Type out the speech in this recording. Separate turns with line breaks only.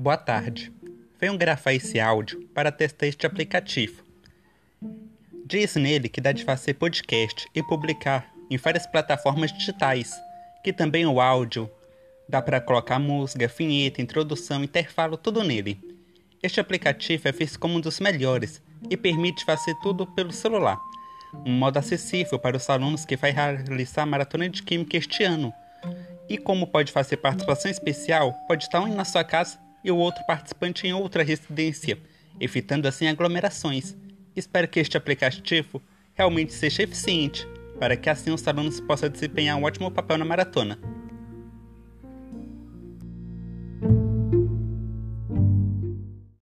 Boa tarde. Venho gravar esse áudio para testar este aplicativo. Diz nele que dá de fazer podcast e publicar em várias plataformas digitais, que também o áudio dá para colocar música, vinheta, introdução, intervalo, tudo nele. Este aplicativo é visto como um dos melhores e permite fazer tudo pelo celular. Um modo acessível para os alunos que vai realizar a maratona de química este ano. E como pode fazer participação especial, pode estar na sua casa e o outro participante em outra residência, evitando assim aglomerações. Espero que este aplicativo realmente seja eficiente, para que assim os alunos possam desempenhar um ótimo papel na maratona.